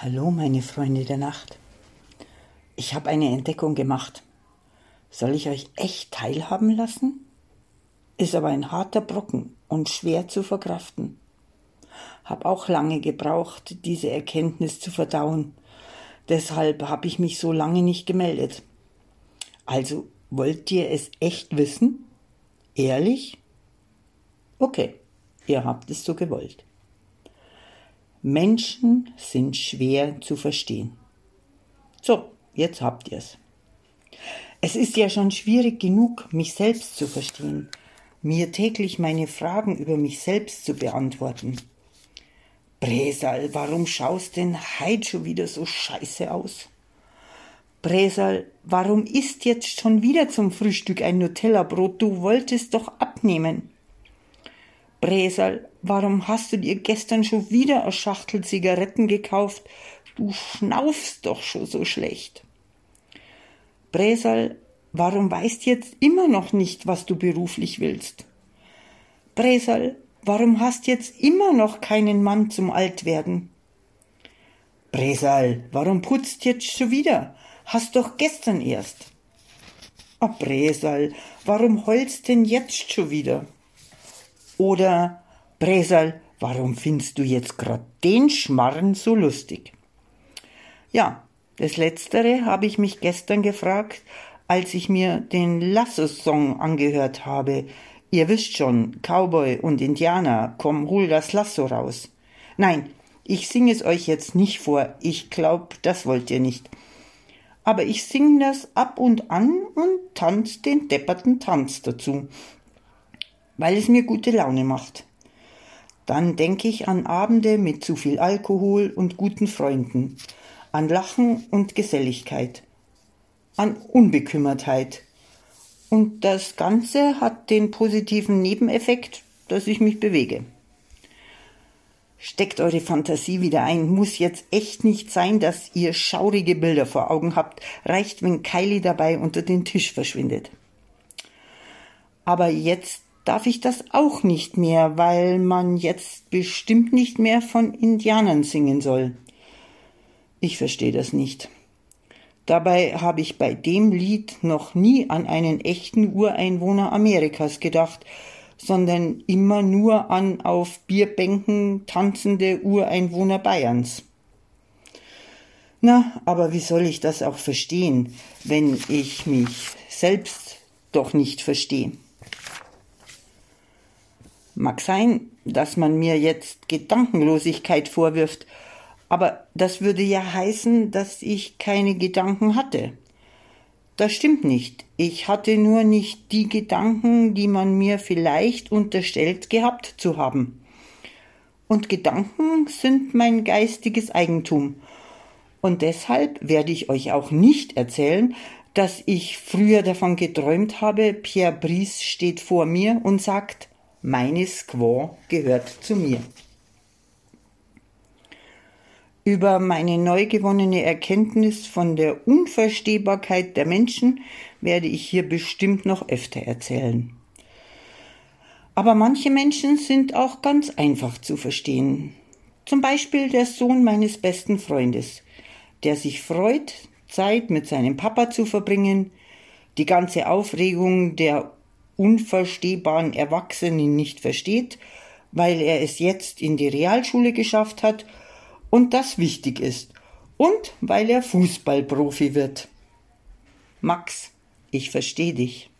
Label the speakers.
Speaker 1: Hallo, meine Freunde der Nacht. Ich habe eine Entdeckung gemacht. Soll ich euch echt teilhaben lassen? Ist aber ein harter Brocken und schwer zu verkraften. Hab auch lange gebraucht, diese Erkenntnis zu verdauen. Deshalb habe ich mich so lange nicht gemeldet. Also, wollt ihr es echt wissen? Ehrlich? Okay, ihr habt es so gewollt. Menschen sind schwer zu verstehen. So, jetzt habt ihr's. Es ist ja schon schwierig genug, mich selbst zu verstehen, mir täglich meine Fragen über mich selbst zu beantworten. Bresal, warum schaust denn heut schon wieder so scheiße aus? Bresal, warum isst jetzt schon wieder zum Frühstück ein Nutella-Brot? Du wolltest doch abnehmen. Bresal, warum hast du dir gestern schon wieder eine Schachtel Zigaretten gekauft? Du schnaufst doch schon so schlecht. Bresal, warum weißt jetzt immer noch nicht, was du beruflich willst? Bresal, warum hast jetzt immer noch keinen Mann zum Altwerden? Bresal, warum putzt jetzt schon wieder? Hast doch gestern erst. Ah, Bresal, warum heulst denn jetzt schon wieder? Oder Bresal, warum findest du jetzt grad den Schmarren so lustig? Ja, das Letztere habe ich mich gestern gefragt, als ich mir den Lasso-Song angehört habe. Ihr wisst schon, Cowboy und Indianer, komm, hol das Lasso raus. Nein, ich singe es euch jetzt nicht vor, ich glaub, das wollt ihr nicht. Aber ich sing das ab und an und tanz den depperten Tanz dazu weil es mir gute Laune macht. Dann denke ich an Abende mit zu viel Alkohol und guten Freunden, an Lachen und Geselligkeit, an Unbekümmertheit. Und das Ganze hat den positiven Nebeneffekt, dass ich mich bewege. Steckt eure Fantasie wieder ein, muss jetzt echt nicht sein, dass ihr schaurige Bilder vor Augen habt, reicht, wenn Kylie dabei unter den Tisch verschwindet. Aber jetzt darf ich das auch nicht mehr, weil man jetzt bestimmt nicht mehr von Indianern singen soll. Ich verstehe das nicht. Dabei habe ich bei dem Lied noch nie an einen echten Ureinwohner Amerikas gedacht, sondern immer nur an auf Bierbänken tanzende Ureinwohner Bayerns. Na, aber wie soll ich das auch verstehen, wenn ich mich selbst doch nicht verstehe? Mag sein, dass man mir jetzt Gedankenlosigkeit vorwirft, aber das würde ja heißen, dass ich keine Gedanken hatte. Das stimmt nicht. Ich hatte nur nicht die Gedanken, die man mir vielleicht unterstellt gehabt zu haben. Und Gedanken sind mein geistiges Eigentum. Und deshalb werde ich euch auch nicht erzählen, dass ich früher davon geträumt habe, Pierre Brice steht vor mir und sagt, meine Squaw gehört zu mir. Über meine neu gewonnene Erkenntnis von der Unverstehbarkeit der Menschen werde ich hier bestimmt noch öfter erzählen. Aber manche Menschen sind auch ganz einfach zu verstehen. Zum Beispiel der Sohn meines besten Freundes, der sich freut, Zeit mit seinem Papa zu verbringen, die ganze Aufregung der unverstehbaren Erwachsenen nicht versteht, weil er es jetzt in die Realschule geschafft hat und das wichtig ist und weil er Fußballprofi wird. Max, ich verstehe dich.